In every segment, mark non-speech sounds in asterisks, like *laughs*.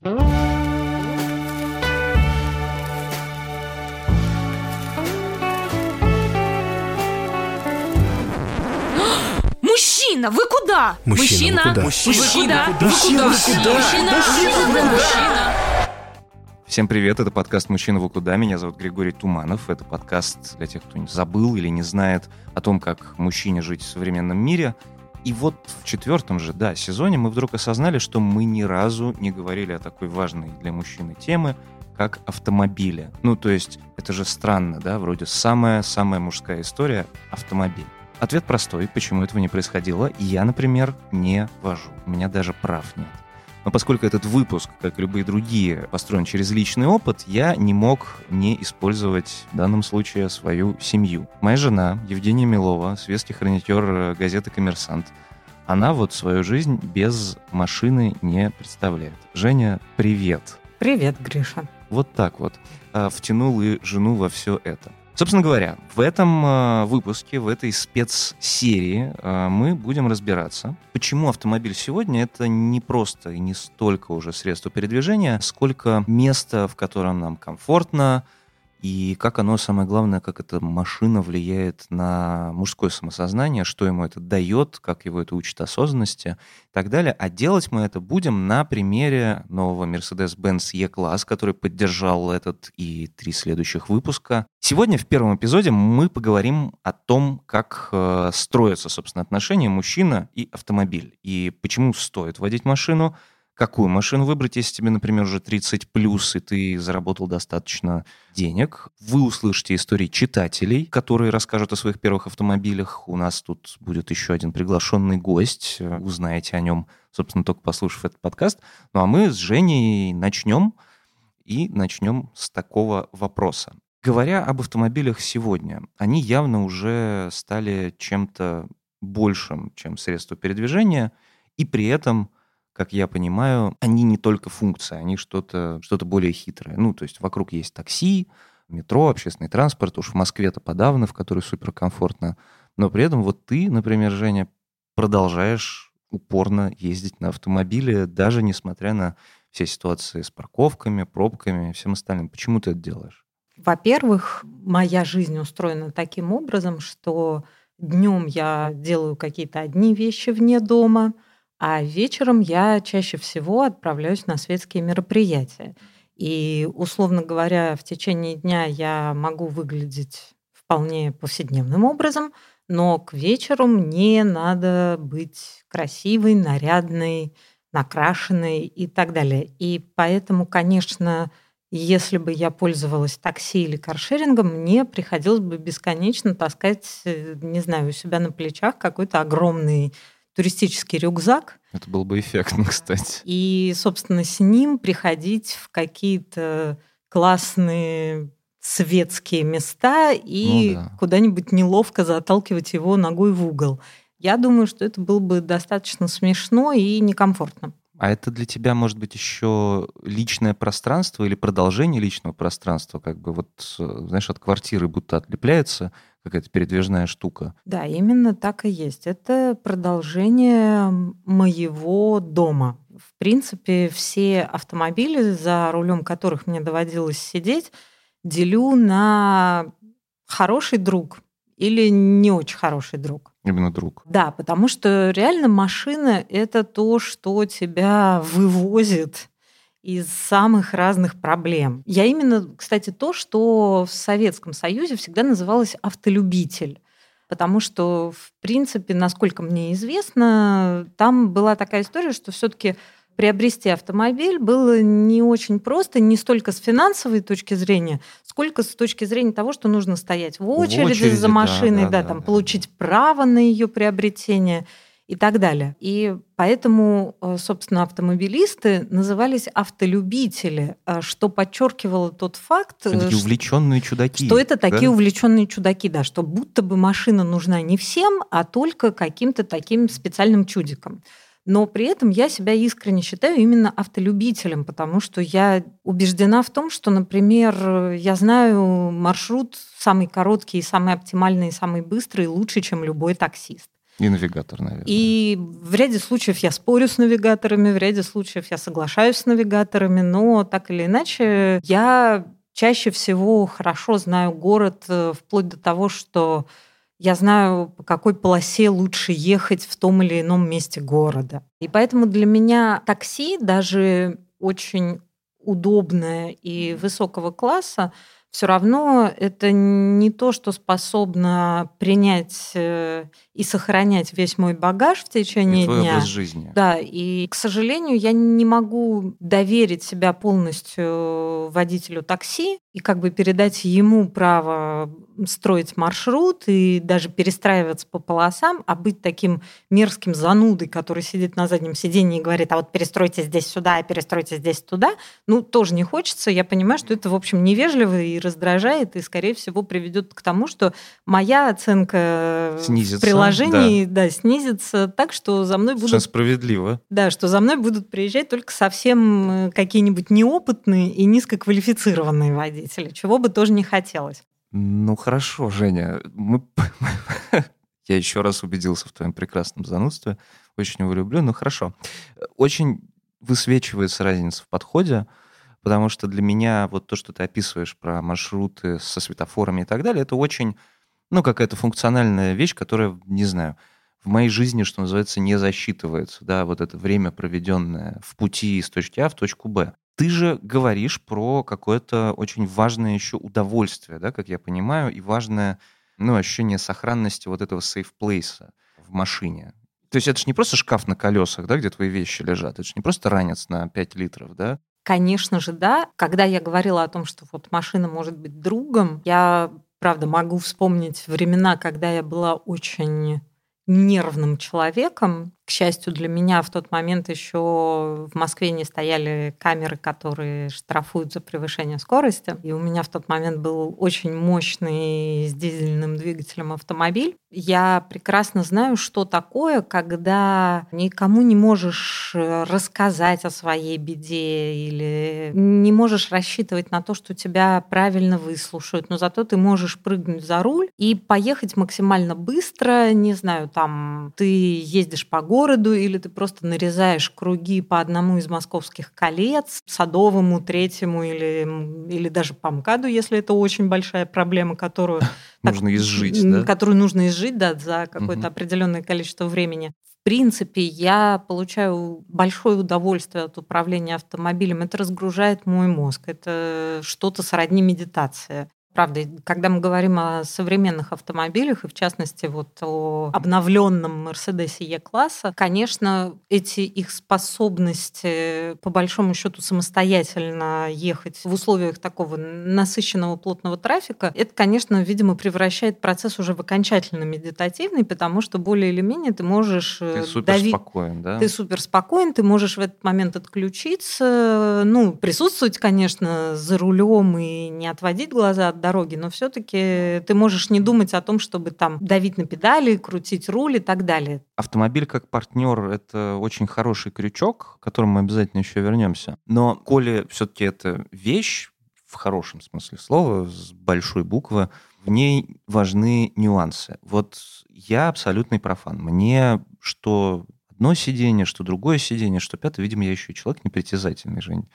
*gasps* Мужчина, вы куда? Мужчина, вы куда? Мужчина, Мужчина, вы куда? Мужчина, Вы вы куда? Мужчина, вы мужчина. Всем привет, это подкаст «Мужчина в куда?». Меня зовут Григорий Туманов. Это подкаст для тех, кто не забыл или не знает о том, как мужчине жить в современном мире. И вот в четвертом же, да, сезоне мы вдруг осознали, что мы ни разу не говорили о такой важной для мужчины теме, как автомобили. Ну, то есть, это же странно, да, вроде самая-самая мужская история — автомобиль. Ответ простой, почему этого не происходило. Я, например, не вожу. У меня даже прав нет. Но поскольку этот выпуск, как и любые другие, построен через личный опыт, я не мог не использовать в данном случае свою семью. Моя жена, Евгения Милова, светский хронитер э, газеты «Коммерсант», она вот свою жизнь без машины не представляет. Женя, привет. Привет, Гриша. Вот так вот. А, Втянул и жену во все это. Собственно говоря, в этом э, выпуске, в этой спецсерии э, мы будем разбираться, почему автомобиль сегодня это не просто и не столько уже средство передвижения, сколько место, в котором нам комфортно, и как оно, самое главное, как эта машина влияет на мужское самосознание, что ему это дает, как его это учит осознанности и так далее. А делать мы это будем на примере нового Mercedes-Benz E-класс, который поддержал этот и три следующих выпуска. Сегодня в первом эпизоде мы поговорим о том, как э, строятся, собственно, отношения мужчина и автомобиль, и почему стоит водить машину, какую машину выбрать, если тебе, например, уже 30 плюс, и ты заработал достаточно денег. Вы услышите истории читателей, которые расскажут о своих первых автомобилях. У нас тут будет еще один приглашенный гость. Узнаете о нем, собственно, только послушав этот подкаст. Ну а мы с Женей начнем. И начнем с такого вопроса. Говоря об автомобилях сегодня, они явно уже стали чем-то большим, чем средство передвижения, и при этом как я понимаю, они не только функция, они что-то что более хитрое. Ну, то есть вокруг есть такси, метро, общественный транспорт, уж в Москве-то подавно, в которой суперкомфортно. Но при этом вот ты, например, Женя, продолжаешь упорно ездить на автомобиле, даже несмотря на все ситуации с парковками, пробками и всем остальным. Почему ты это делаешь? Во-первых, моя жизнь устроена таким образом, что днем я делаю какие-то одни вещи вне дома – а вечером я чаще всего отправляюсь на светские мероприятия. И, условно говоря, в течение дня я могу выглядеть вполне повседневным образом, но к вечеру мне надо быть красивой, нарядной, накрашенной и так далее. И поэтому, конечно, если бы я пользовалась такси или каршерингом, мне приходилось бы бесконечно таскать, э, не знаю, у себя на плечах какой-то огромный туристический рюкзак. Это было бы эффектно, *laughs* кстати. И, собственно, с ним приходить в какие-то классные светские места и ну, да. куда-нибудь неловко заталкивать его ногой в угол. Я думаю, что это было бы достаточно смешно и некомфортно. А это для тебя, может быть, еще личное пространство или продолжение личного пространства, как бы вот, знаешь, от квартиры будто отлепляется какая-то передвижная штука. Да, именно так и есть. Это продолжение моего дома. В принципе, все автомобили, за рулем которых мне доводилось сидеть, делю на хороший друг или не очень хороший друг. Именно друг. Да, потому что реально машина — это то, что тебя вывозит из самых разных проблем. Я именно, кстати, то, что в Советском Союзе всегда называлось автолюбитель. Потому что, в принципе, насколько мне известно, там была такая история, что все-таки приобрести автомобиль было не очень просто, не столько с финансовой точки зрения, сколько с точки зрения того, что нужно стоять в очереди, в очереди за машиной, да, да, да, там, да, получить да. право на ее приобретение и так далее. И поэтому, э, собственно, автомобилисты назывались автолюбители, э, что подчеркивало тот факт, э, такие увлеченные чудаки, что это такие да? увлеченные чудаки, да, что будто бы машина нужна не всем, а только каким-то таким специальным чудикам но при этом я себя искренне считаю именно автолюбителем, потому что я убеждена в том, что, например, я знаю маршрут самый короткий, самый оптимальный, самый быстрый лучше, чем любой таксист. И навигатор, наверное. И в ряде случаев я спорю с навигаторами, в ряде случаев я соглашаюсь с навигаторами, но так или иначе я чаще всего хорошо знаю город э, вплоть до того, что я знаю, по какой полосе лучше ехать в том или ином месте города. И поэтому для меня такси, даже очень удобное и высокого класса, все равно это не то, что способно принять э, и сохранять весь мой багаж в течение и твой дня. образ жизни. Да, и, к сожалению, я не могу доверить себя полностью водителю такси и как бы передать ему право строить маршрут и даже перестраиваться по полосам, а быть таким мерзким занудой, который сидит на заднем сиденье и говорит, а вот перестройте здесь сюда, а перестройте здесь туда, ну, тоже не хочется. Я понимаю, что это, в общем, невежливо и раздражает, и, скорее всего, приведет к тому, что моя оценка Снизится, в приложении да. Да, снизится так, что за мной будут... справедливо. Да, что за мной будут приезжать только совсем э, какие-нибудь неопытные и низкоквалифицированные водители, чего бы тоже не хотелось. Ну хорошо, Женя, мы... *laughs* я еще раз убедился в твоем прекрасном занудстве, очень его люблю, ну хорошо. Очень высвечивается разница в подходе, потому что для меня вот то, что ты описываешь про маршруты со светофорами и так далее, это очень, ну, какая-то функциональная вещь, которая, не знаю, в моей жизни, что называется, не засчитывается, да, вот это время, проведенное в пути из точки А в точку Б. Ты же говоришь про какое-то очень важное еще удовольствие, да, как я понимаю, и важное ну, ощущение сохранности вот этого place в машине. То есть это же не просто шкаф на колесах, да, где твои вещи лежат, это же не просто ранец на 5 литров, да? Конечно же, да. Когда я говорила о том, что вот машина может быть другом, я, правда, могу вспомнить времена, когда я была очень нервным человеком, к счастью для меня, в тот момент еще в Москве не стояли камеры, которые штрафуют за превышение скорости. И у меня в тот момент был очень мощный с дизельным двигателем автомобиль. Я прекрасно знаю, что такое, когда никому не можешь э, рассказать о своей беде или не можешь рассчитывать на то, что тебя правильно выслушают, но зато ты можешь прыгнуть за руль и поехать максимально быстро, не знаю, там ты ездишь по городу, городу, или ты просто нарезаешь круги по одному из московских колец, Садовому, Третьему или, или даже по МКАДу, если это очень большая проблема, которую... *laughs* Нужно изжить, да? Которую нужно изжить, да, за какое-то определенное количество времени. В принципе, я получаю большое удовольствие от управления автомобилем. Это разгружает мой мозг. Это что-то сродни медитации. Правда, когда мы говорим о современных автомобилях, и в частности вот о обновленном Мерседесе Е-класса, конечно, эти их способности по большому счету самостоятельно ехать в условиях такого насыщенного плотного трафика, это, конечно, видимо, превращает процесс уже в окончательно медитативный, потому что более или менее ты можешь э, ты супер давить... спокоен, да? Ты супер спокоен, ты можешь в этот момент отключиться, ну, присутствовать, конечно, за рулем и не отводить глаза от дороги, но все-таки ты можешь не думать о том, чтобы там давить на педали, крутить руль и так далее. Автомобиль как партнер — это очень хороший крючок, к которому мы обязательно еще вернемся. Но коли все-таки это вещь, в хорошем смысле слова, с большой буквы, в ней важны нюансы. Вот я абсолютный профан. Мне что одно сиденье, что другое сиденье, что пятое, видимо, я еще и человек непритязательный, Жень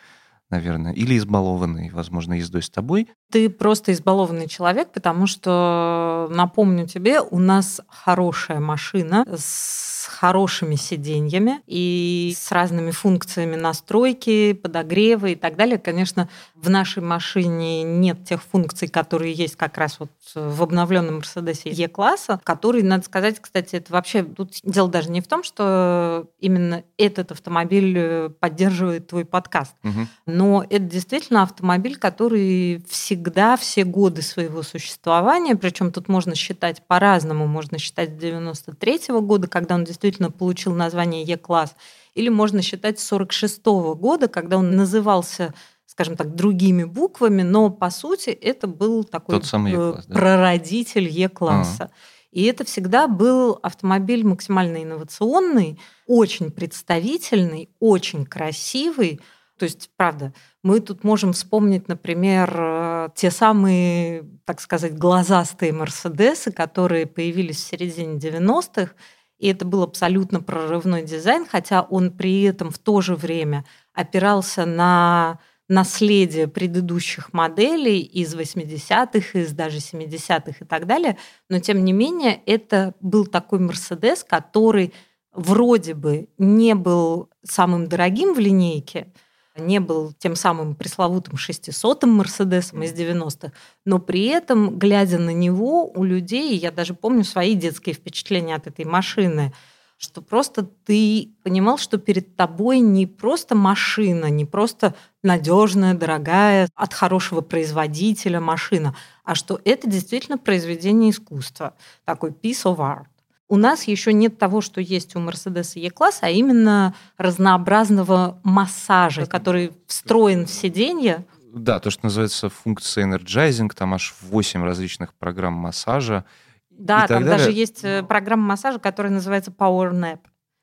наверное, или избалованный, возможно, ездой с тобой. Ты просто избалованный человек, потому что, напомню тебе, у нас хорошая машина с хорошими сиденьями и с разными функциями настройки, подогрева и так далее. Конечно, в нашей машине нет тех функций, которые есть как раз вот в обновленном Мерседесе Е-класса, который, надо сказать, кстати, это вообще тут дело даже не в том, что именно этот автомобиль э, поддерживает твой подкаст, угу. но это действительно автомобиль, который всегда все годы своего существования, причем тут можно считать по-разному, можно считать с 93 -го года, когда он действительно получил название Е-класс, или можно считать с 46 -го года, когда он назывался скажем так, другими буквами, но по сути это был такой Тот самый э, да? прародитель Е-класса. А. И это всегда был автомобиль максимально инновационный, очень представительный, очень красивый. То есть, правда, мы тут можем вспомнить, например, э, те самые, так сказать, глазастые Мерседесы, которые появились в середине 90-х, И это был абсолютно прорывной дизайн, хотя он при этом в то же время опирался на наследие предыдущих моделей из 80-х, из даже 70-х и так далее. Но тем не менее, это был такой Мерседес, который вроде бы не был самым дорогим в линейке, не был тем самым пресловутым 600-м Мерседесом из 90-х, но при этом, глядя на него, у людей, я даже помню свои детские впечатления от этой машины, что просто ты понимал, что перед тобой не просто машина, не просто надежная, дорогая, от хорошего производителя машина, а что это действительно произведение искусства, такой piece of art. У нас еще нет того, что есть у Mercedes E-класса, а именно разнообразного массажа, который встроен в сиденье. Да, то, что называется функция Energizing, там аж 8 различных программ массажа. Да, там далее. даже есть э, программа массажа, которая называется Power Nap.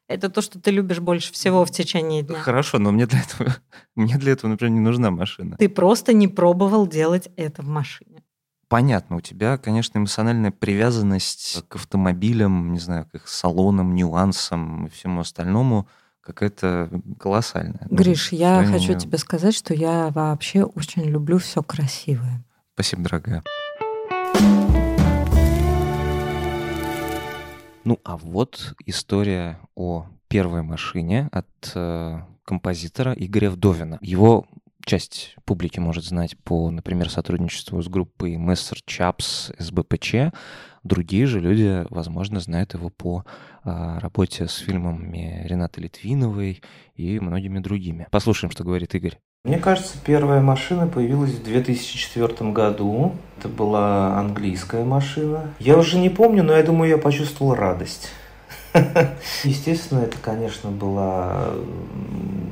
Это то, что ты любишь больше всего в течение дня. Хорошо, но мне для этого, *laughs* мне для этого, например, не нужна машина. Ты просто не пробовал делать это в машине понятно, у тебя, конечно, эмоциональная привязанность к автомобилям, не знаю, к их салонам, нюансам и всему остальному какая-то колоссальная. Гриш, я хочу мере... тебе сказать, что я вообще очень люблю все красивое. Спасибо, дорогая. Ну, а вот история о первой машине от э, композитора Игоря Вдовина. Его часть публики может знать по, например, сотрудничеству с группой Мессер Чапс СБПЧ. Другие же люди, возможно, знают его по а, работе с фильмами Ренаты Литвиновой и многими другими. Послушаем, что говорит Игорь. Мне кажется, первая машина появилась в 2004 году. Это была английская машина. Я уже не помню, но я думаю, я почувствовал радость. *laughs* Естественно, это, конечно, была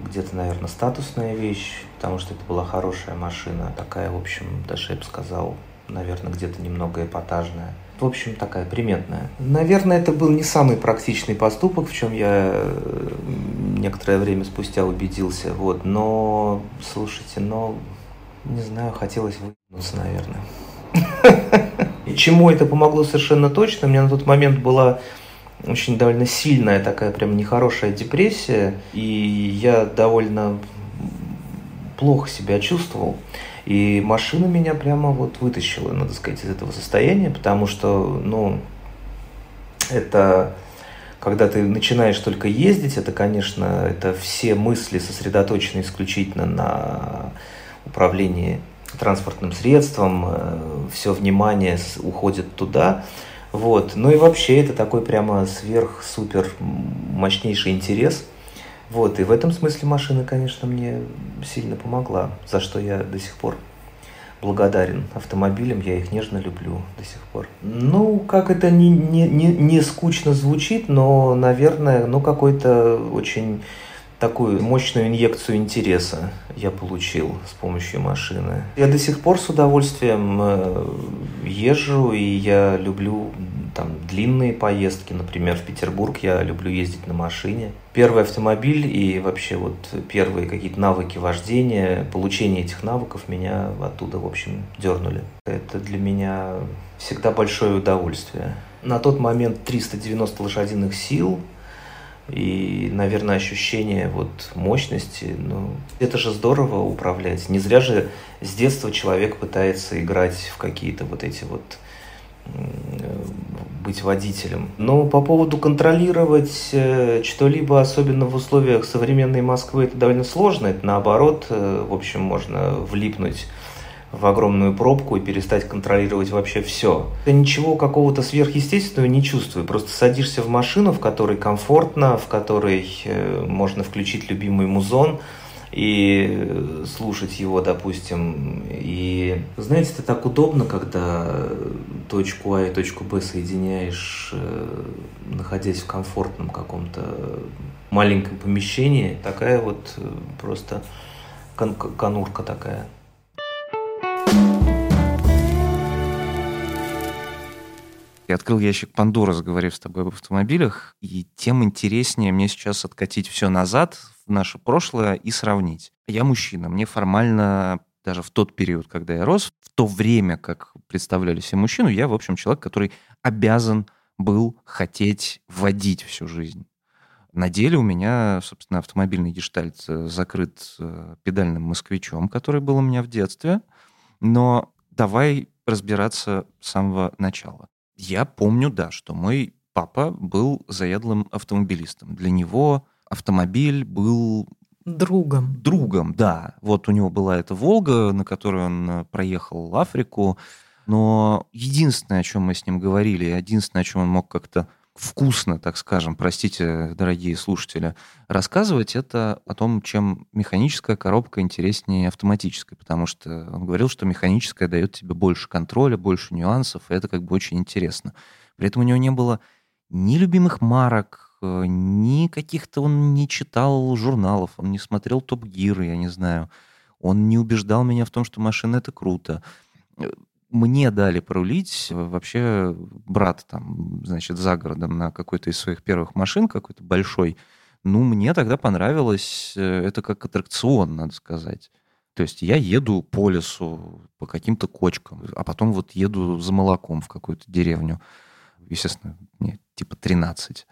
где-то, наверное, статусная вещь, потому что это была хорошая машина, такая, в общем, даже я бы сказал, наверное, где-то немного эпатажная. В общем, такая приметная. Наверное, это был не самый практичный поступок, в чем я некоторое время спустя убедился. Вот. Но, слушайте, но, не знаю, хотелось выгнуться, наверное. И чему это помогло совершенно точно? У меня на тот момент была очень довольно сильная такая прям нехорошая депрессия, и я довольно плохо себя чувствовал. И машина меня прямо вот вытащила, надо сказать, из этого состояния, потому что, ну, это когда ты начинаешь только ездить, это, конечно, это все мысли сосредоточены исключительно на управлении транспортным средством, э, все внимание уходит туда. Вот. Ну и вообще это такой прямо сверх-супер мощнейший интерес. Вот. И в этом смысле машина, конечно, мне сильно помогла, за что я до сих пор благодарен автомобилям, я их нежно люблю до сих пор. Ну, как это не, не, не, не скучно звучит, но, наверное, ну, какой-то очень такую мощную инъекцию интереса я получил с помощью машины. Я до сих пор с удовольствием э, езжу, и я люблю там длинные поездки, например, в Петербург я люблю ездить на машине. Первый автомобиль и вообще вот первые какие-то навыки вождения, получение этих навыков меня оттуда, в общем, дернули. Это для меня всегда большое удовольствие. На тот момент 390 лошадиных сил – и, наверное, ощущение вот мощности, ну, это же здорово управлять. Не зря же с детства человек пытается играть в какие-то вот эти вот быть водителем. Но по поводу контролировать э, что-либо, особенно в условиях современной Москвы, это довольно сложно. Это наоборот, э, в общем, можно влипнуть в огромную пробку и перестать контролировать вообще все. Я ничего какого-то сверхъестественного не чувствую. Просто садишься в машину, в которой комфортно, в которой э, можно включить любимый музон и слушать его, допустим. И знаете, это так удобно, когда точку А и точку Б соединяешь, э, находясь в комфортном каком-то маленьком помещении. Такая вот э, просто кон- конурка такая. Я открыл ящик Пандоры, заговорив с тобой об автомобилях, и тем интереснее мне сейчас откатить все назад в наше прошлое и сравнить. Я мужчина, мне формально даже в тот период, когда я рос, в то время, как представляли себе мужчину, я, в общем, человек, который обязан был хотеть водить всю жизнь. На деле у меня, собственно, автомобильный гештальт э, закрыт э, педальным москвичом, который был у меня в детстве. Но давай разбираться с самого начала. Я помню, да, что мой папа был заядлым автомобилистом. Для него автомобиль был Другом. другом, да. Вот у него была эта «Волга», на которой он э, проехал Африку. Но единственное, о чем мы с ним говорили, единственное, о чем он мог как-то вкусно, так скажем, простите, дорогие слушатели, рассказывать, это о том, чем механическая коробка интереснее автоматической, потому что он говорил, что механическая дает тебе больше контроля, больше нюансов, и это как бы очень интересно. При этом у него не было ни любимых марок, э, ни каких-то он не читал журналов, он не смотрел Топ Гир, я не знаю. Он не убеждал меня в том, что машина это круто. Э, мне дали порулить э, вообще брат там, значит, за городом на какой-то из своих первых машин, какой-то большой. Ну, мне тогда понравилось, это как аттракцион, надо сказать. То есть я еду по лесу, по каким-то кочкам, а потом вот еду за молоком в какую-то деревню. Естественно, мне типа 13.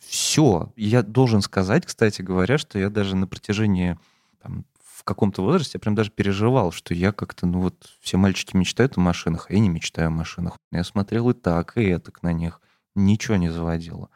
Все. Я должен сказать, кстати говоря, что я даже на протяжении там, в каком-то возрасте я прям даже переживал, что я как-то, ну вот, все мальчики мечтают о машинах, а я не мечтаю о машинах. Я смотрел и так, и так на них. Ничего не заводило.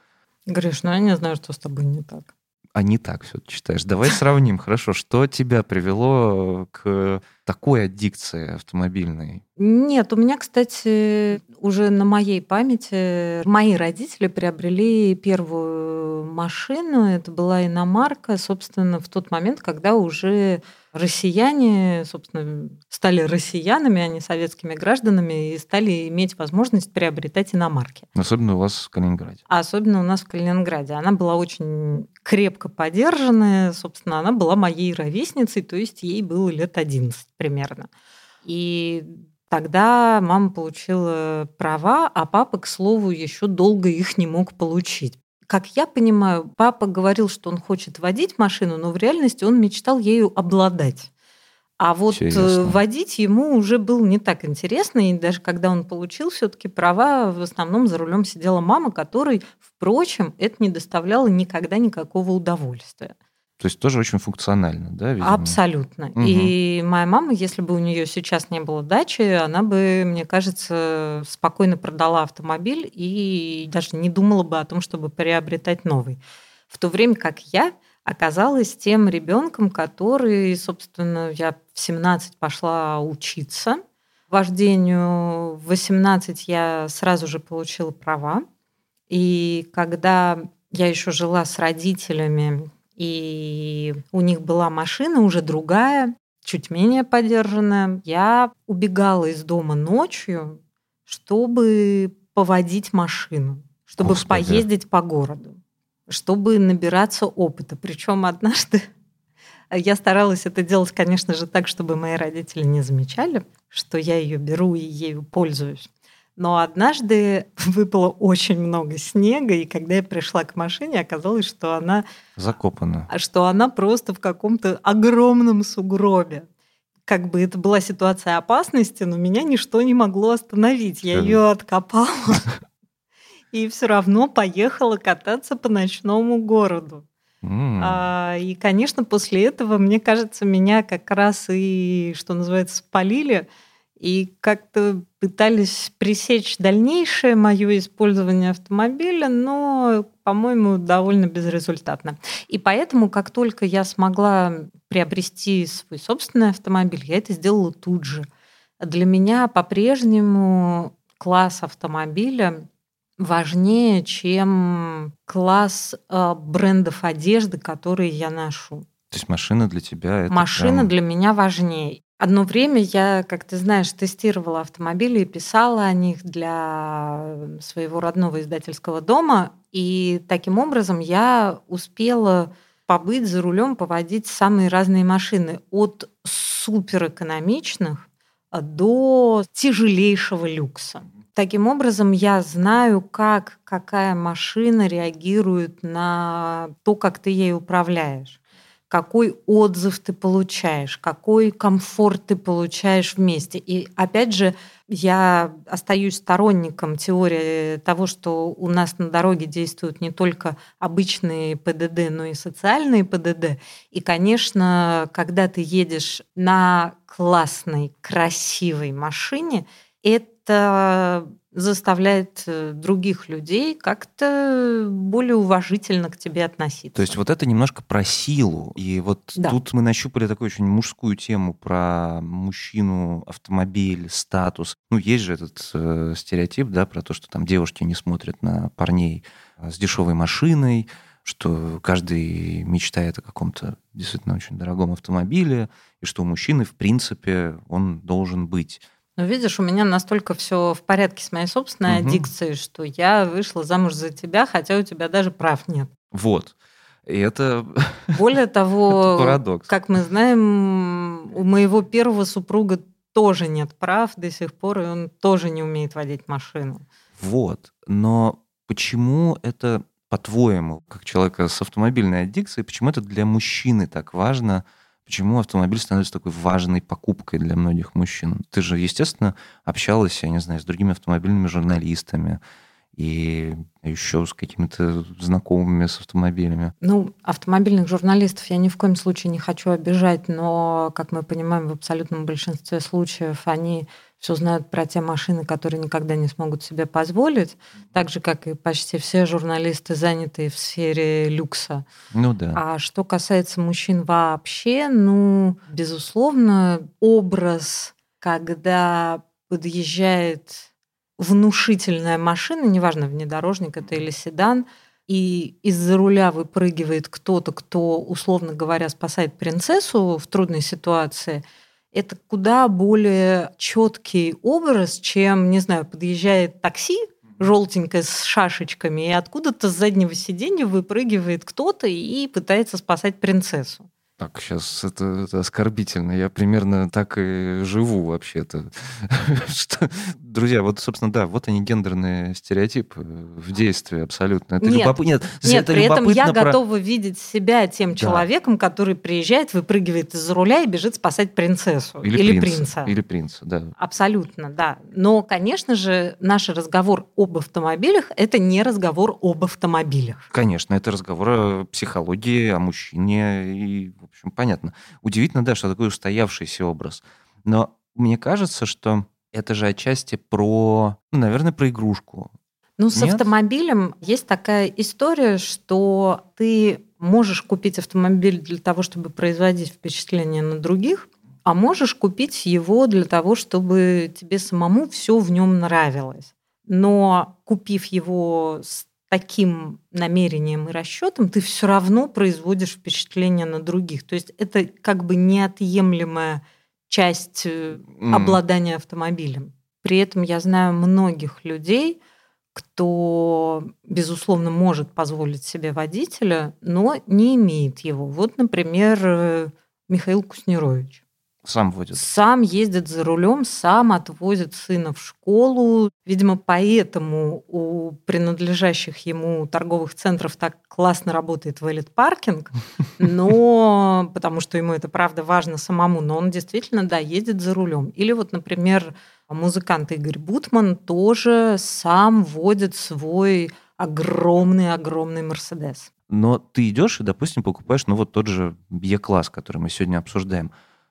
Гриш, ну я не знаю, что с тобой не так. А не так все читаешь. Давай сравним, хорошо, что тебя привело к такой аддикции автомобильной? Нет, у меня, кстати, уже на моей памяти мои родители приобрели первую машину. Это была иномарка, собственно, в тот момент, когда уже россияне, собственно, стали россиянами, а не советскими гражданами, и стали иметь возможность приобретать иномарки. Особенно у вас в Калининграде. А особенно у нас в Калининграде. Она была очень крепко поддержанная. Собственно, она была моей ровесницей, то есть ей было лет 11 примерно. И тогда мама получила права, а папа, к слову, еще долго их не мог получить. Как я понимаю, папа говорил, что он хочет водить машину, но в реальности он мечтал ею обладать. А вот Интересно. водить ему уже было не так интересно, и даже когда он получил все-таки права, в основном за рулем сидела мама, которой, впрочем, это не доставляло никогда никакого удовольствия. То есть тоже очень функционально, да? видимо? Абсолютно. Мгм. И моя мама, если бы у нее сейчас не было дачи, она бы, мне кажется, спокойно продала автомобиль и даже не думала бы о том, чтобы приобретать новый. В то время как я оказалась тем ребенком, который, собственно, я в 17 пошла учиться вождению. В 18 я сразу же получила права. И когда я еще жила с родителями, и у них была машина уже другая, чуть менее подержанная, я убегала из дома ночью, чтобы поводить машину, чтобы Господи. поездить по городу, чтобы набираться опыта. Причем однажды *laughs* я старалась это делать, конечно же, так, чтобы мои родители не замечали, что я ее беру и ею пользуюсь. Но однажды *laughs* выпало очень много снега, и когда я пришла к машине, оказалось, что она, Закопано. что она просто в каком-то огромном сугробе. Как бы это была ситуация опасности, но меня ничто не могло остановить. Я ее откопала *laughs* и все равно поехала кататься по ночному городу. М. А, и, конечно, после этого, мне кажется, меня как раз и, что называется, спалили и как-то пытались пресечь дальнейшее мое использование автомобиля, но, по-моему, довольно безрезультатно. И поэтому, как только я смогла приобрести свой собственный автомобиль, я это сделала тут же. Для меня по-прежнему класс автомобиля важнее, чем класс э, брендов одежды, которые я ношу. То есть машина для тебя это Машина прям- для меня важнее. Одно время я, как ты знаешь, тестировала автомобили и писала о них для своего родного издательского дома. И таким образом я успела побыть за рулем, поводить самые разные машины. От суперэкономичных до тяжелейшего люкса. Таким образом, я знаю, как какая машина реагирует на то, как ты ей управляешь. Какой отзыв ты получаешь, какой комфорт ты получаешь вместе. И опять же, я остаюсь сторонником теории того, что у нас на дороге действуют не только обычные ПДД, но и социальные ПДД. И, конечно, когда ты едешь на классной, красивой машине, это заставляет э, других людей как-то более уважительно к тебе относиться. То есть вот это немножко про силу. И вот да. тут мы нащупали такую очень мужскую тему про мужчину, автомобиль, статус. Ну, есть же этот э, стереотип, да, про то, что там девушки не смотрят на парней э, с дешевой машиной, что каждый мечтает о каком-то действительно очень дорогом автомобиле, и что у мужчины, в принципе, он должен быть. Ну, видишь, у меня настолько все в порядке с моей собственной угу. аддикцией, что я вышла замуж за тебя, хотя у тебя даже прав нет. Вот. И это *laughs* более того, парадокс. как мы знаем, у моего первого супруга тоже нет прав до сих пор, и он тоже не умеет водить машину. Вот. Но почему это, по-твоему, как человека с автомобильной аддикцией, почему это для мужчины так важно – Почему автомобиль становится такой важной покупкой для многих мужчин? Ты же, естественно, общалась, я не знаю, с другими автомобильными журналистами и еще с какими-то знакомыми с автомобилями. Ну, автомобильных журналистов я ни в коем случае не хочу обижать, но, как мы понимаем, в абсолютном большинстве случаев они все знают про те машины, которые никогда не смогут себе позволить, так же, как и почти все журналисты, занятые в сфере люкса. Ну да. А что касается мужчин вообще, ну, безусловно, образ, когда подъезжает внушительная машина, неважно, внедорожник это или седан, и из-за руля выпрыгивает кто-то, кто, условно говоря, спасает принцессу в трудной ситуации – это куда более четкий образ, чем, не знаю, подъезжает такси, желтенькое с шашечками, и откуда-то с заднего сиденья выпрыгивает кто-то и пытается спасать принцессу. Так, сейчас это, это оскорбительно. Я примерно так и живу вообще-то. *laughs* Друзья, вот, собственно, да, вот они гендерные стереотипы в действии абсолютно. Это нет, любоп... нет, нет это при этом я про... готова видеть себя тем человеком, да. который приезжает, выпрыгивает из руля и бежит спасать принцессу или, или принца. принца. Или принца, да. Абсолютно, да. Но, конечно же, наш разговор об автомобилях – это не разговор об автомобилях. Конечно, это разговор о психологии, о мужчине и в общем, понятно. Удивительно, да, что такой устоявшийся образ. Но мне кажется, что это же отчасти про, ну, наверное, про игрушку. Ну, с Нет? автомобилем есть такая история, что ты можешь купить автомобиль для того, чтобы производить впечатление на других, а можешь купить его для того, чтобы тебе самому все в нем нравилось. Но купив его с таким намерением и расчетом, ты все равно производишь впечатление на других. То есть это как бы неотъемлемая часть mm. обладания автомобилем. При этом я знаю многих людей, кто, безусловно, может позволить себе водителя, но не имеет его. Вот, например, э, Михаил Куснерович. Сам водит. Сам ездит за рулем, сам отвозит сына в школу. Видимо, поэтому у принадлежащих ему торговых центров так классно работает вэлет паркинг, но *laughs* потому что ему это правда важно самому, но он действительно, да, ездит за рулем. Или вот, например, музыкант Игорь Бутман тоже сам водит свой огромный-огромный Мерседес. Но ты идешь и, допустим, покупаешь, ну вот тот же Е-класс, который мы сегодня обсуждаем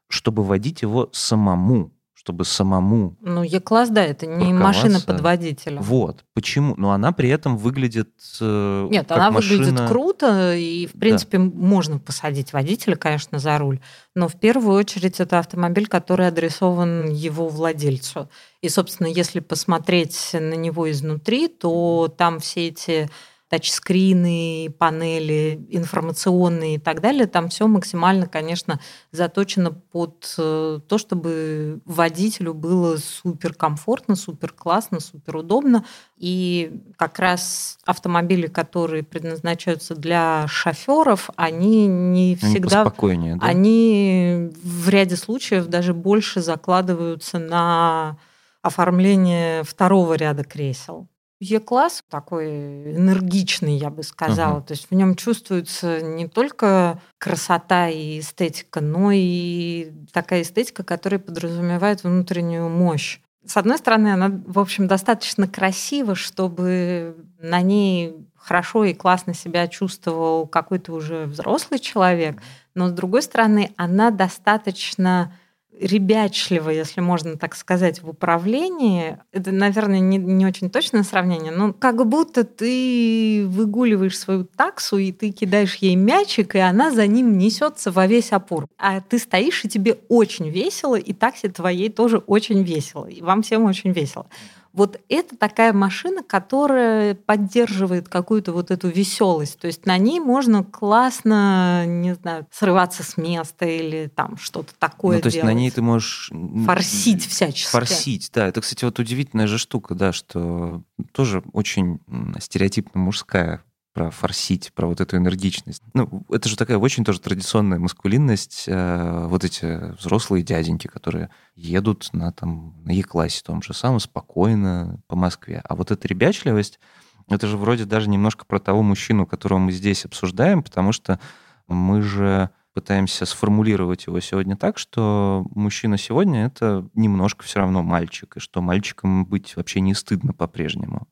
чтобы водить его самому, чтобы самому. Ну, Е-класс, да, это не машина под водителя. Вот. Почему? Но она при этом выглядит э, Нет, как она машина... выглядит круто, и, в принципе, да. можно посадить водителя, конечно, за руль. Но в первую очередь это автомобиль, который адресован его владельцу. И, собственно, если посмотреть на него изнутри, то там все эти тачскрины, панели информационные и так далее. Там все максимально, конечно, заточено под э, то, чтобы водителю было супер комфортно, супер классно, супер удобно. И как раз автомобили, которые предназначаются для шоферов, они не всегда... Они да? Они в ряде случаев даже больше закладываются на оформление второго ряда кресел. Е-класс такой энергичный, я бы сказала. Uh-huh. То есть в нем чувствуется не только красота и эстетика, но и такая эстетика, которая подразумевает внутреннюю мощь. С одной стороны, она, в общем, достаточно красива, чтобы на ней хорошо и классно себя чувствовал какой-то уже взрослый человек, но с другой стороны, она достаточно ребячливо, если можно так сказать, в управлении. Это, наверное, не, не очень точное сравнение, но как будто ты выгуливаешь свою таксу, и ты кидаешь ей мячик, и она за ним несется во весь опор. А ты стоишь, и тебе очень весело, и такси твоей тоже очень весело. И вам всем очень весело. Вот это такая машина, которая поддерживает какую-то вот эту веселость. То есть на ней можно классно, не знаю, срываться с места или там что-то такое Ну, то есть делать. на ней ты можешь... Форсить всячески. Форсить, да. Это, кстати, вот удивительная же штука, да, что тоже очень стереотипно мужская про форсить, про вот эту энергичность. Ну, это же такая очень тоже традиционная маскулинность. Э, вот эти взрослые дяденьки, которые едут на, там, на Е-классе том же самом, спокойно по Москве. А вот эта ребячливость, это же вроде даже немножко про того мужчину, которого мы здесь обсуждаем, потому что мы же пытаемся сформулировать его сегодня так, что мужчина сегодня это немножко все равно мальчик, и что мальчиком быть вообще не стыдно по-прежнему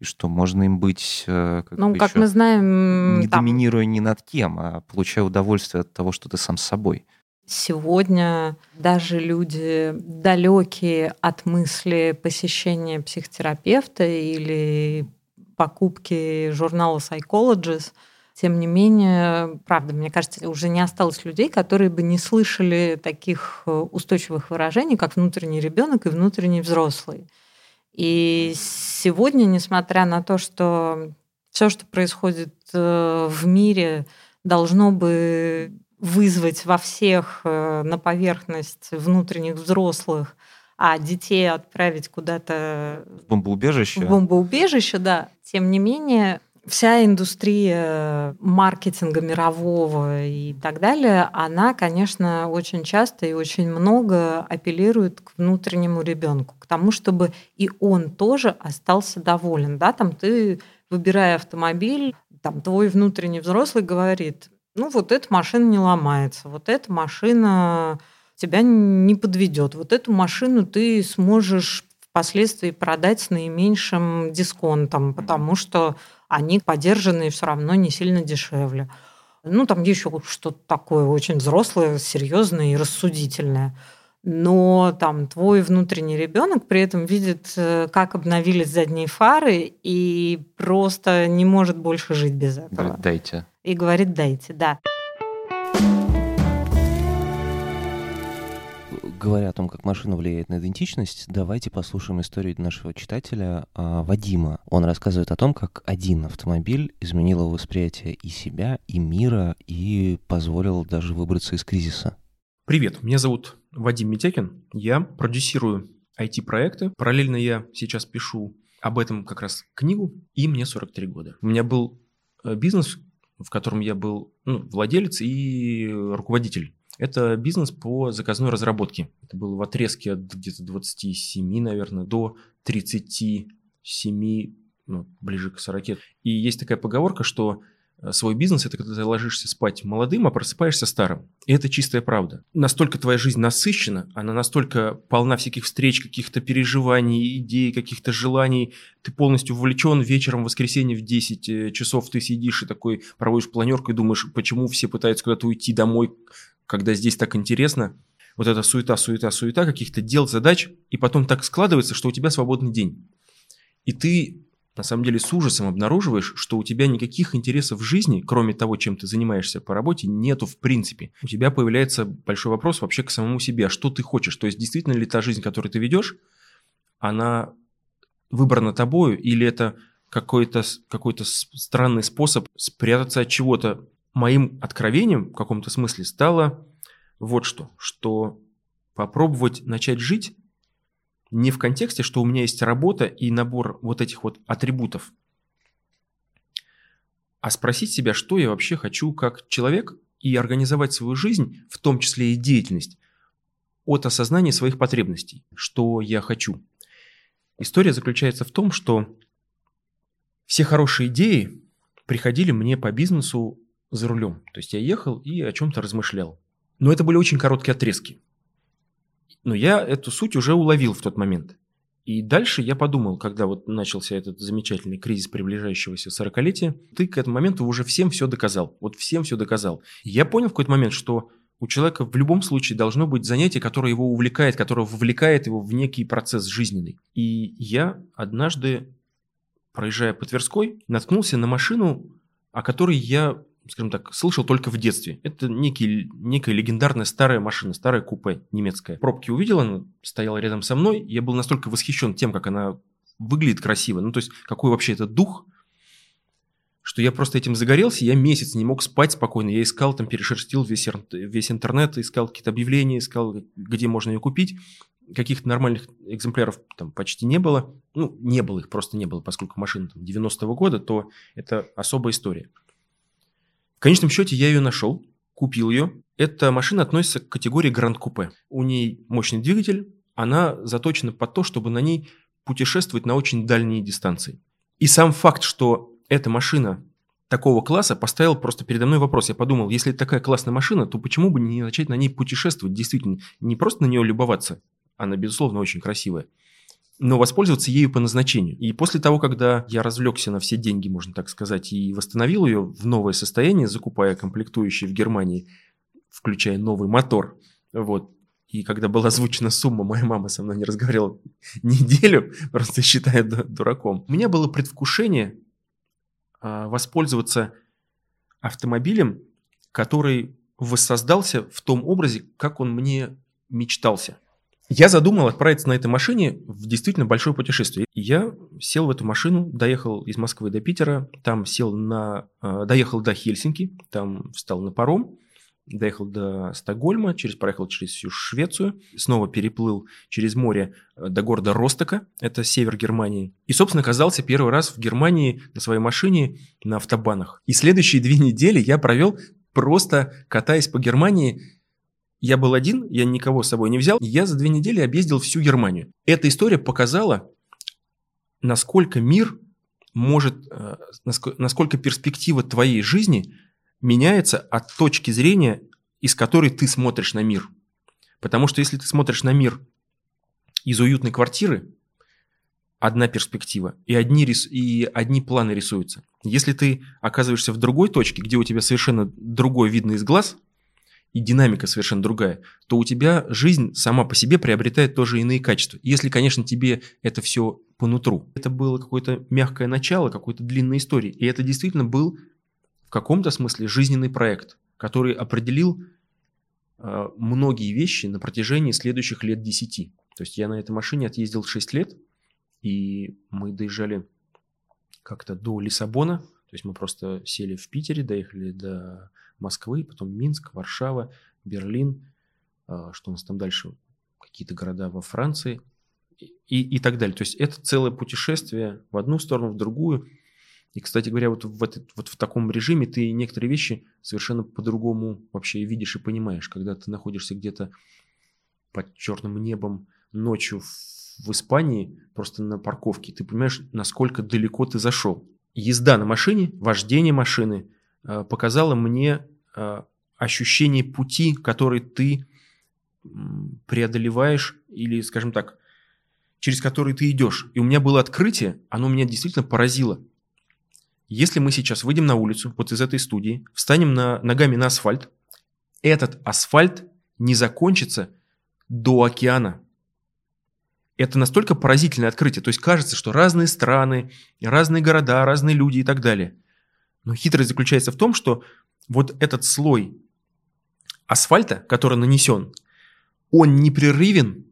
и что можно им быть, э, как ну, как мы знаем, не там... доминируя ни над кем, а получая удовольствие от того, что ты сам с собой. Сегодня даже люди далекие от мысли посещения психотерапевта или покупки журнала Psychologist, тем не менее, правда, мне кажется, уже не осталось людей, которые бы не слышали таких э, устойчивых выражений, как внутренний ребенок и внутренний взрослый. И сегодня, несмотря на то, что все, что происходит э, в мире, должно бы вызвать во всех э, на поверхность внутренних взрослых, а детей отправить куда-то в бомбоубежище. В бомбоубежище, да. Тем не менее, вся индустрия маркетинга мирового и так далее, она, конечно, очень часто и очень много апеллирует к внутреннему ребенку, к тому, чтобы и он тоже остался доволен. Да? Там ты, выбирая автомобиль, там твой внутренний взрослый говорит, ну вот эта машина не ломается, вот эта машина тебя не подведет, вот эту машину ты сможешь впоследствии продать с наименьшим дисконтом, потому что они подержанные все равно не сильно дешевле. Ну, там еще что-то такое очень взрослое, серьезное и рассудительное. Но там твой внутренний ребенок при этом видит, э, как обновились задние фары, и просто не может больше жить без этого. Дайте. И говорит, дайте, да. Говоря о том, как машина влияет на идентичность, давайте послушаем историю нашего читателя а, Вадима. Он рассказывает о том, как один автомобиль изменил его восприятие и себя, и мира, и позволил даже выбраться из кризиса. Привет, меня зовут Вадим Митякин. Я продюсирую IT-проекты. Параллельно я сейчас пишу об этом как раз книгу, и мне 43 года. У меня был э, бизнес, в котором я был ну, владелец и руководитель это бизнес по заказной разработке. Это было в отрезке от где-то 27, наверное, до 37, ну, ближе к 40. И есть такая поговорка, что э, свой бизнес – это когда ты ложишься спать молодым, а просыпаешься старым. И это чистая правда. Настолько твоя жизнь насыщена, она настолько полна всяких встреч, каких-то переживаний, идей, каких-то желаний. Ты полностью вовлечен вечером в воскресенье в 10 э, часов, ты сидишь и такой проводишь планерку и думаешь, почему все пытаются куда-то уйти домой, когда здесь так интересно, вот эта суета, суета, суета, каких-то дел, задач, и потом так складывается, что у тебя свободный день. И ты на самом деле с ужасом обнаруживаешь, что у тебя никаких интересов в жизни, кроме того, чем ты занимаешься по работе, нету в принципе. У тебя появляется большой вопрос вообще к самому себе, а что ты хочешь? То есть действительно ли та жизнь, которую ты ведешь, она выбрана тобою, или это какой-то какой странный способ спрятаться от чего-то моим откровением в каком-то смысле стало вот что, что попробовать начать жить не в контексте, что у меня есть работа и набор вот этих вот атрибутов, а спросить себя, что я вообще хочу как человек и организовать свою жизнь, в том числе и деятельность, от осознания своих потребностей, что я хочу. История заключается в том, что все хорошие идеи приходили мне по бизнесу за рулем. То есть я ехал и о чем-то размышлял. Но это были очень короткие отрезки. Но я эту суть уже уловил в тот момент. И дальше я подумал, когда вот начался этот замечательный кризис приближающегося 40-летия, ты к этому моменту уже всем все доказал. Вот всем все доказал. Я понял в какой-то момент, что у человека в любом случае должно быть занятие, которое его увлекает, которое вовлекает его в некий процесс жизненный. И я однажды, проезжая по Тверской, наткнулся на машину, о которой я скажем так, слышал только в детстве. Это некий, некая легендарная старая машина, старая купе немецкая. Пробки увидел, она стояла рядом со мной. Я был настолько восхищен тем, как она выглядит красиво. Ну, то есть, какой вообще это дух, что я просто этим загорелся, я месяц не мог спать спокойно. Я искал, там, перешерстил весь, весь интернет, искал какие-то объявления, искал, где можно ее купить. Каких-то нормальных экземпляров там почти не было. Ну, не было их, просто не было, поскольку машина там, 90-го года, то это особая история. В конечном счете я ее нашел, купил ее. Эта машина относится к категории Гранд Купе. У ней мощный двигатель, она заточена под то, чтобы на ней путешествовать на очень дальние дистанции. И сам факт, что эта машина такого класса поставил просто передо мной вопрос. Я подумал, если это такая классная машина, то почему бы не начать на ней путешествовать? Действительно, не просто на нее любоваться, она, безусловно, очень красивая, но воспользоваться ею по назначению. И после того, когда я развлекся на все деньги, можно так сказать, и восстановил ее в новое состояние, закупая комплектующие в Германии, включая новый мотор, вот, и когда была озвучена сумма, моя мама со мной не разговаривала *laughs* неделю, просто считая дураком. У меня было предвкушение а, воспользоваться автомобилем, который воссоздался в том образе, как он мне мечтался – я задумал отправиться на этой машине в действительно большое путешествие. Я сел в эту машину, доехал из Москвы до Питера, там сел на... Э, доехал до Хельсинки, там встал на паром, доехал до Стокгольма, через, проехал через всю Швецию, снова переплыл через море э, до города Ростока, это север Германии. И, собственно, оказался первый раз в Германии на своей машине на автобанах. И следующие две недели я провел просто катаясь по Германии я был один, я никого с собой не взял. Я за две недели объездил всю Германию. Эта история показала, насколько мир может, э, насколько перспектива твоей жизни меняется от точки зрения, из которой ты смотришь на мир. Потому что если ты смотришь на мир из уютной квартиры, одна перспектива, и одни, рис... и одни планы рисуются. Если ты оказываешься в другой точке, где у тебя совершенно другой видно из глаз – и динамика совершенно другая, то у тебя жизнь сама по себе приобретает тоже иные качества. Если, конечно, тебе это все по нутру. Это было какое-то мягкое начало какой-то длинной истории. И это действительно был в каком-то смысле жизненный проект, который определил э, многие вещи на протяжении следующих лет 10. То есть я на этой машине отъездил 6 лет, и мы доезжали как-то до Лиссабона. То есть мы просто сели в Питере, доехали до Москвы, потом Минск, Варшава, Берлин, а, что у нас там дальше, какие-то города во Франции и, и так далее. То есть это целое путешествие в одну сторону, в другую. И, кстати говоря, вот в, этот, вот в таком режиме ты некоторые вещи совершенно по-другому вообще видишь и понимаешь. Когда ты находишься где-то под черным небом ночью в, Испании, просто на парковке, ты понимаешь, насколько далеко ты зашел. Езда на машине, вождение машины – показала мне э, ощущение пути, который ты преодолеваешь или, скажем так, через который ты идешь. И у меня было открытие, оно меня действительно поразило. Если мы сейчас выйдем на улицу, вот из этой студии, встанем на, ногами на асфальт, этот асфальт не закончится до океана. Это настолько поразительное открытие. То есть кажется, что разные страны, разные города, разные люди и так далее – но хитрость заключается в том, что вот этот слой асфальта, который нанесен, он непрерывен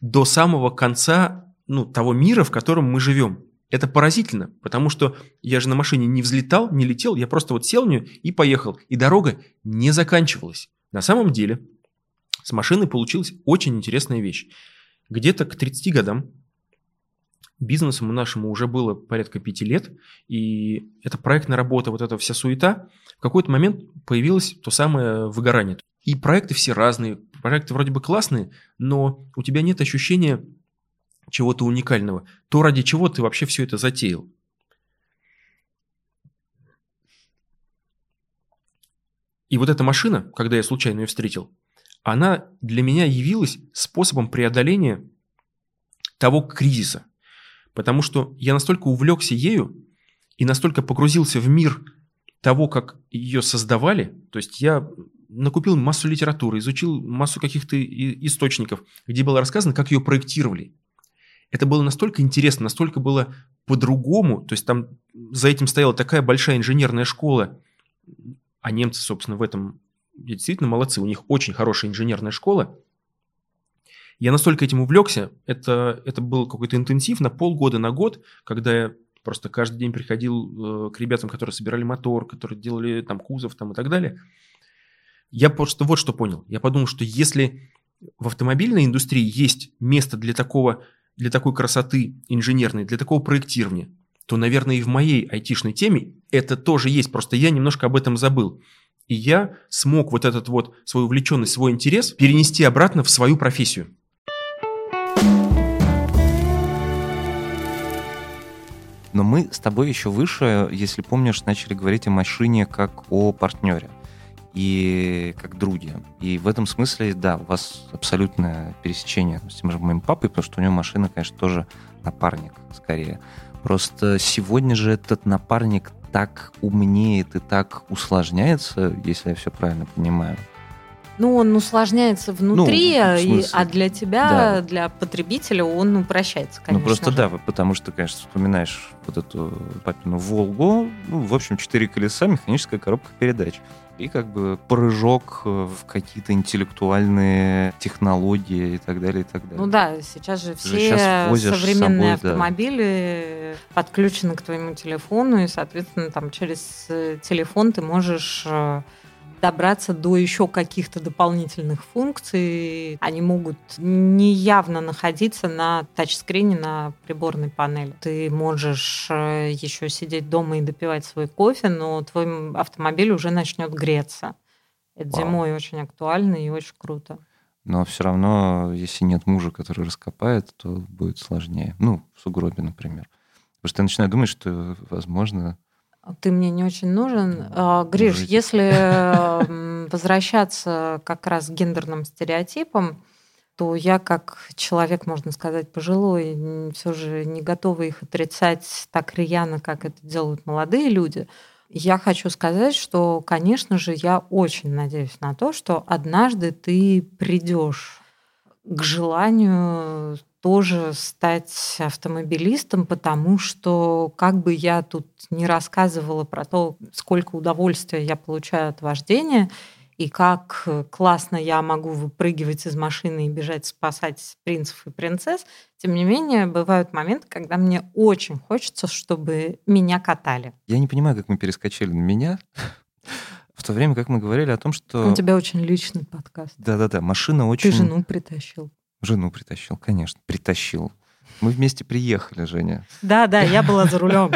до самого конца ну, того мира, в котором мы живем. Это поразительно, потому что я же на машине не взлетал, не летел, я просто вот сел в нее и поехал. И дорога не заканчивалась. На самом деле с машиной получилась очень интересная вещь. Где-то к 30 годам бизнесом нашему уже было порядка пяти лет, и эта проектная работа, вот эта вся суета, в какой-то момент появилось то самое выгорание. И проекты все разные, проекты вроде бы классные, но у тебя нет ощущения чего-то уникального, то ради чего ты вообще все это затеял. И вот эта машина, когда я случайно ее встретил, она для меня явилась способом преодоления того кризиса, Потому что я настолько увлекся ею и настолько погрузился в мир того, как ее создавали. То есть я накупил массу литературы, изучил массу каких-то источников, где было рассказано, как ее проектировали. Это было настолько интересно, настолько было по-другому. То есть там за этим стояла такая большая инженерная школа. А немцы, собственно, в этом действительно молодцы. У них очень хорошая инженерная школа. Я настолько этим увлекся, это, это был какой-то интенсив на полгода, на год, когда я просто каждый день приходил э, к ребятам, которые собирали мотор, которые делали там кузов там, и так далее. Я просто вот что понял. Я подумал, что если в автомобильной индустрии есть место для такого, для такой красоты инженерной, для такого проектирования, то, наверное, и в моей айтишной теме это тоже есть, просто я немножко об этом забыл. И я смог вот этот вот свою увлеченность, свой интерес перенести обратно в свою профессию. Но мы с тобой еще выше, если помнишь, начали говорить о машине как о партнере и как друге. И в этом смысле, да, у вас абсолютное пересечение с тем же моим папой, потому что у него машина, конечно, тоже напарник скорее. Просто сегодня же этот напарник так умнеет и так усложняется, если я все правильно понимаю. Ну, он усложняется внутри, ну, и, а для тебя, да. для потребителя, он упрощается, конечно. Ну, просто да, потому что, конечно, вспоминаешь вот эту папину Волгу, ну, в общем, четыре колеса, механическая коробка передач и как бы прыжок э, в какие-то интеллектуальные технологии и так далее, и так далее. Ну да, сейчас же все сейчас современные собой, автомобили да. подключены к твоему телефону, и, соответственно, там через э, телефон ты можешь э, добраться до еще каких-то дополнительных функций. Они могут неявно находиться на тачскрине, на приборной панели. Ты можешь э, еще сидеть дома и допивать свой кофе, но твой автомобиль уже начнет греться. Это Вау. зимой очень актуально и очень круто. Но все равно, если нет мужа, который раскопает, то будет сложнее. Ну, в сугробе, например. Потому что я начинаю думать, что, возможно, ты мне не очень нужен. А, Гриш, Можете. если *laughs* возвращаться как раз к гендерным стереотипам, то я как человек, можно сказать, пожилой, все же не готова их отрицать так рьяно, как это делают молодые люди. Я хочу сказать, что, конечно же, я очень надеюсь на то, что однажды ты придешь к желанию тоже стать автомобилистом, потому что как бы я тут не рассказывала про то, сколько удовольствия я получаю от вождения, и как классно я могу выпрыгивать из машины и бежать спасать принцев и принцесс, тем не менее, бывают моменты, когда мне очень хочется, чтобы меня катали. Я не понимаю, как мы перескочили на меня. *laughs* В то время, как мы говорили о том, что... У тебя очень личный подкаст. Да-да-да, машина очень... Ты жену притащил. Жену притащил, конечно, притащил. Мы вместе приехали, Женя. Да, да, я была за рулем.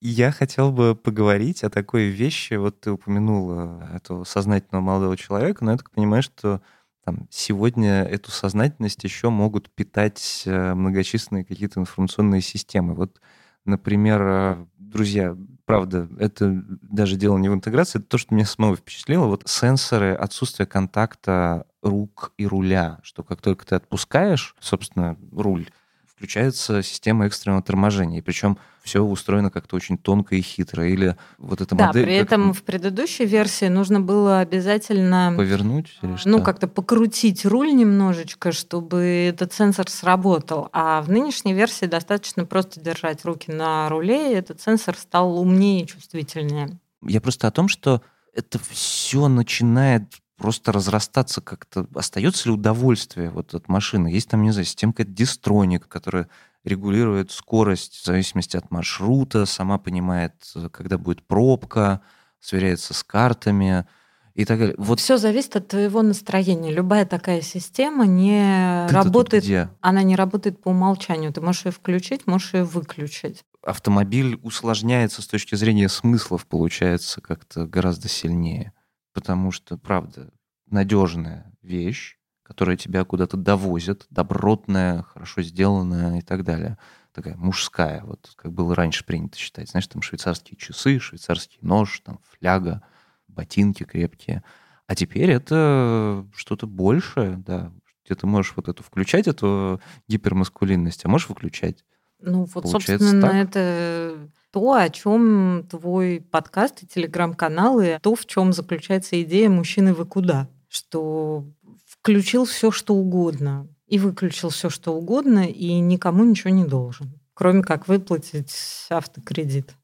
Я хотел бы поговорить о такой вещи. Вот ты упомянула этого сознательного молодого человека, но я так понимаю, что там, сегодня эту сознательность еще могут питать э, многочисленные какие-то информационные системы. Вот, например, э, друзья, правда, это даже дело не в интеграции, это то, что меня самого впечатлило. Вот сенсоры, отсутствие контакта рук и руля, что как только ты отпускаешь, собственно, руль, включается система экстренного торможения. И причем все устроено как-то очень тонко и хитро. Или вот эта да, модель... при этом в предыдущей версии нужно было обязательно... Повернуть или что? Ну, как-то покрутить руль немножечко, чтобы этот сенсор сработал. А в нынешней версии достаточно просто держать руки на руле, и этот сенсор стал умнее и чувствительнее. Я просто о том, что это все начинает просто разрастаться как-то. Остается ли удовольствие вот от машины? Есть там, не знаю, системка дистроник, которая регулирует скорость в зависимости от маршрута, сама понимает, когда будет пробка, сверяется с картами и так далее. Вот. Все зависит от твоего настроения. Любая такая система не Ты работает, где? она не работает по умолчанию. Ты можешь ее включить, можешь ее выключить. Автомобиль усложняется с точки зрения смыслов, получается, как-то гораздо сильнее потому что, правда, надежная вещь, которая тебя куда-то довозит, добротная, хорошо сделанная и так далее. Такая мужская, вот как было раньше принято считать. Знаешь, там швейцарские часы, швейцарский нож, там фляга, ботинки крепкие. А теперь это что-то большее, да, где ты можешь вот эту включать, эту гипермаскулинность, а можешь выключать. Ну, вот, Получается собственно, так? это то, о чем твой подкаст и телеграм-канал, и то, в чем заключается идея мужчины вы куда. Что включил все, что угодно, и выключил все, что угодно, и никому ничего не должен, кроме как выплатить автокредит.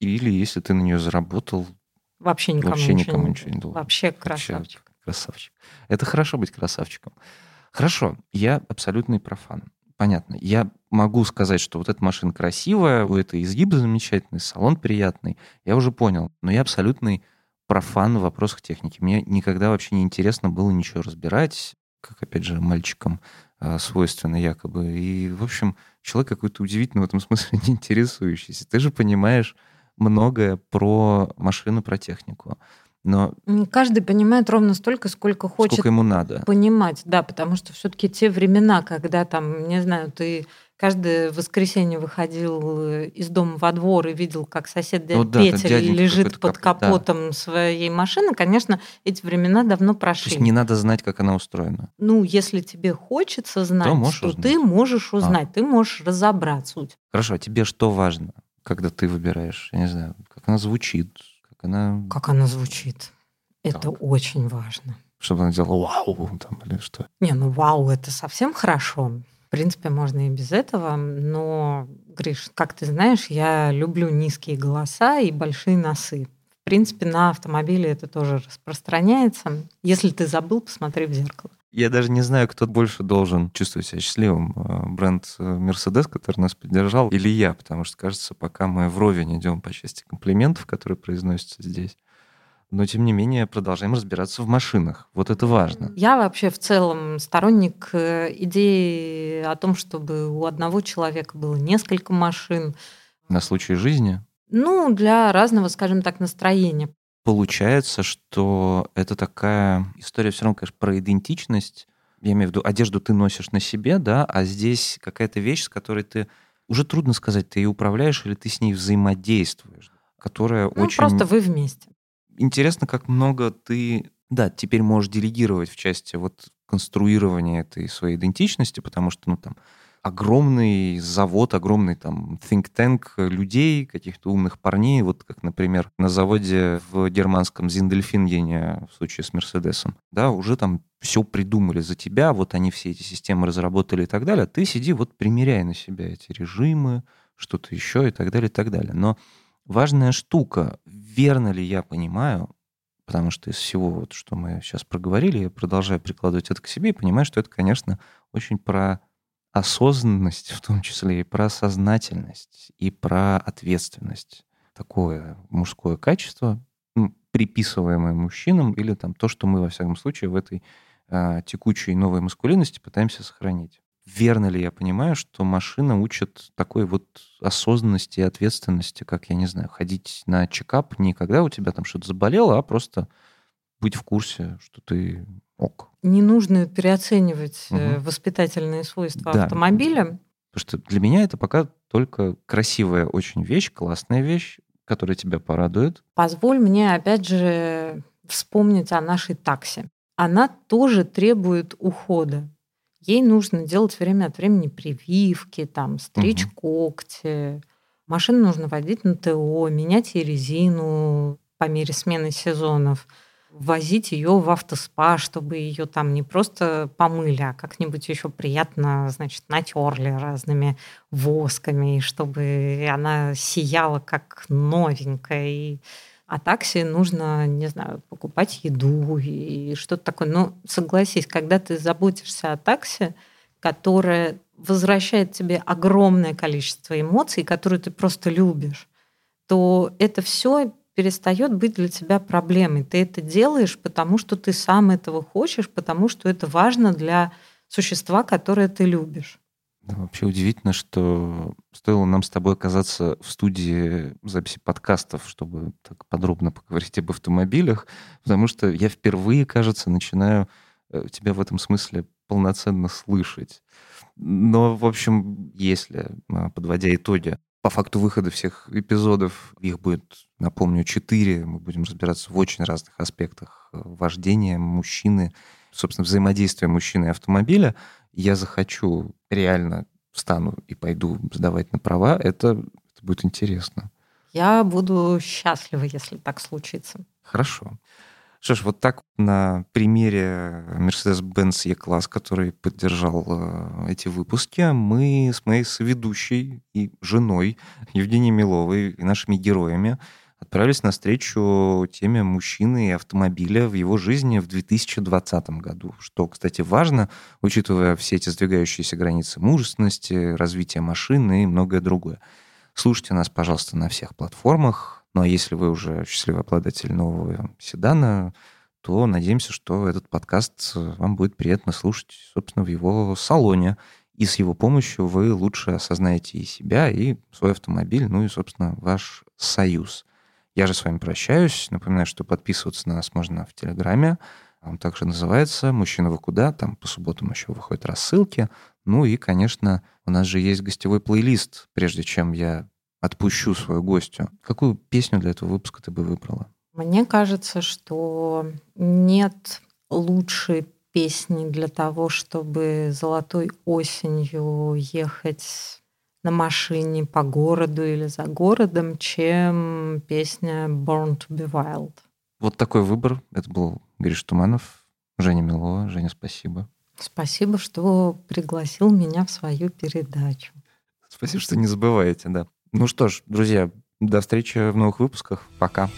Или если ты на нее заработал, Вообще никому, Вообще ничего, никому ничего не должен. Вообще Вообще красавчик. красавчик. Это хорошо быть красавчиком. Хорошо, я абсолютный профан. Понятно. Я могу сказать, что вот эта машина красивая, у этой изгиб замечательный, салон приятный. Я уже понял. Но я абсолютный профан в вопросах техники. Мне никогда вообще не интересно было ничего разбирать, как, опять же, мальчикам э, свойственно якобы. И, в общем, человек какой-то удивительный в этом смысле *laughs* не интересующийся. Ты же понимаешь многое про машину, про технику. Но Каждый понимает ровно столько, сколько хочет сколько ему надо? понимать, да, потому что все-таки те времена, когда там, не знаю, ты каждое воскресенье выходил э, из дома во двор и видел, как сосед дядя Ну да, Петя лежит под кап- да. капотом своей машины, конечно, эти времена давно То прошли. есть не надо знать, как она устроена. Ну, если тебе хочется знать, можешь то узнать. ты можешь А. узнать, ты можешь разобраться. Хорошо, а тебе что важно, когда ты выбираешь? Я не знаю, как она звучит, она... Как она звучит? Это Так. очень важно. Чтобы она делала вау там или что? Не, ну вау, это совсем хорошо. В принципе, можно и без этого, но, Гриш, как ты знаешь, я люблю низкие голоса и большие носы. В принципе, на автомобиле это тоже распространяется. Если ты забыл, посмотри в зеркало. Я даже не знаю, кто больше должен чувствовать себя счастливым. э, Бренд э, Mercedes, который нас поддержал, или я, потому что, кажется, пока мы вровень идем по части комплиментов, которые произносятся здесь, но, тем не менее, продолжаем разбираться в машинах. Вот это важно. Я вообще в целом сторонник э, идеи о том, чтобы у одного человека было несколько машин. На случай жизни Ну, для разного, скажем так, настроения. Получается, что это такая история все равно, конечно, про идентичность. Я имею в виду, одежду ты носишь на себе, да, а здесь какая-то вещь, с которой ты уже трудно сказать, ты ее управляешь или ты с ней взаимодействуешь, которая Ну, очень просто вы вместе. интересно, как много ты, да, теперь можешь делегировать в части вот конструирования этой своей идентичности, потому что, ну, там, огромный завод, огромный там think tank людей, каких-то умных парней, вот как, например, на заводе в германском Зиндельфингене в случае с Мерседесом, да, уже там все придумали за тебя, вот они все эти системы разработали и так далее, а ты сиди, вот примеряй на себя эти режимы, что-то еще и так далее, и так далее. Но важная штука, верно ли я понимаю, потому что из всего, вот, что мы сейчас проговорили, я продолжаю прикладывать это к себе и понимаю, что это, конечно, очень про осознанность, в том числе и про сознательность, и про ответственность. Такое мужское качество, приписываемое мужчинам, или там то, что мы, во всяком случае, в этой а, текучей новой маскулинности пытаемся сохранить. Верно ли я понимаю, что машина учит такой вот осознанности и ответственности, как, я не знаю, ходить на чекап не когда у тебя там что-то заболело, а просто быть в курсе, что ты ок. Не нужно переоценивать Мгм. воспитательные свойства Да. автомобиля. Потому что для меня это пока только красивая очень вещь, классная вещь, которая тебя порадует. Позволь мне, опять же, вспомнить о нашей таксе. Она тоже требует ухода. Ей нужно делать время от времени прививки, там, стричь Мгм. когти. Машину нужно водить на ТО, менять ей резину по мере смены сезонов, возить ее в автоспа, чтобы ее там не просто помыли, а как-нибудь еще приятно, значит, натерли разными восками, чтобы она сияла как новенькая. И... А такси нужно, не знаю, покупать еду и что-то такое. Но согласись, когда ты заботишься о такси, которое возвращает тебе огромное количество эмоций, которые ты просто любишь, то это все перестает быть для тебя проблемой. Ты это делаешь, потому что ты сам этого хочешь, потому что это важно для существа, которое ты любишь. Вообще удивительно, что стоило нам с тобой оказаться в студии записи подкастов, чтобы так подробно поговорить об автомобилях, потому что я впервые, кажется, начинаю э, тебя в этом смысле полноценно слышать. Но, в общем, если, а, подводя итоги, по факту выхода всех эпизодов, их будет, напомню, четыре. Мы будем разбираться в очень разных аспектах э, вождения мужчины, собственно, взаимодействия мужчины и автомобиля. Я захочу реально встану и пойду сдавать на права, это, это будет интересно. Я буду счастлива, если так случится. Хорошо. Что ж, вот так на примере Mercedes-Benz E-класс, который поддержал э, эти выпуски, мы с моей соведущей и женой Евгенией Миловой и нашими героями отправились на встречу теме мужчины и автомобиля в его жизни в 2020 году. Что, кстати, важно, учитывая все эти сдвигающиеся границы мужественности, развития машины и многое другое. Слушайте нас, пожалуйста, на всех платформах, ну а если вы уже счастливый обладатель нового седана, то надеемся, что этот подкаст э, вам будет приятно слушать, собственно, в его салоне. И с его помощью вы лучше осознаете и себя, и свой автомобиль, ну и, собственно, ваш союз. Я же с вами прощаюсь. Напоминаю, что подписываться на нас можно в Телеграме. Он также называется «Мужчина, вы куда?». Там по субботам еще выходят рассылки. Ну и, конечно, у нас же есть гостевой плейлист. Прежде чем я отпущу свою гостью. Какую песню для этого выпуска ты бы выбрала? Мне кажется, что нет лучшей песни для того, чтобы золотой осенью ехать на машине по городу или за городом, чем песня Born to be Wild. Вот такой выбор. Это был Гриш Туманов, Женя Милова. Женя, спасибо. Спасибо, что пригласил меня в свою передачу. Спасибо, что не забываете, да. Ну что ж, друзья, до встречи в новых выпусках. Пока.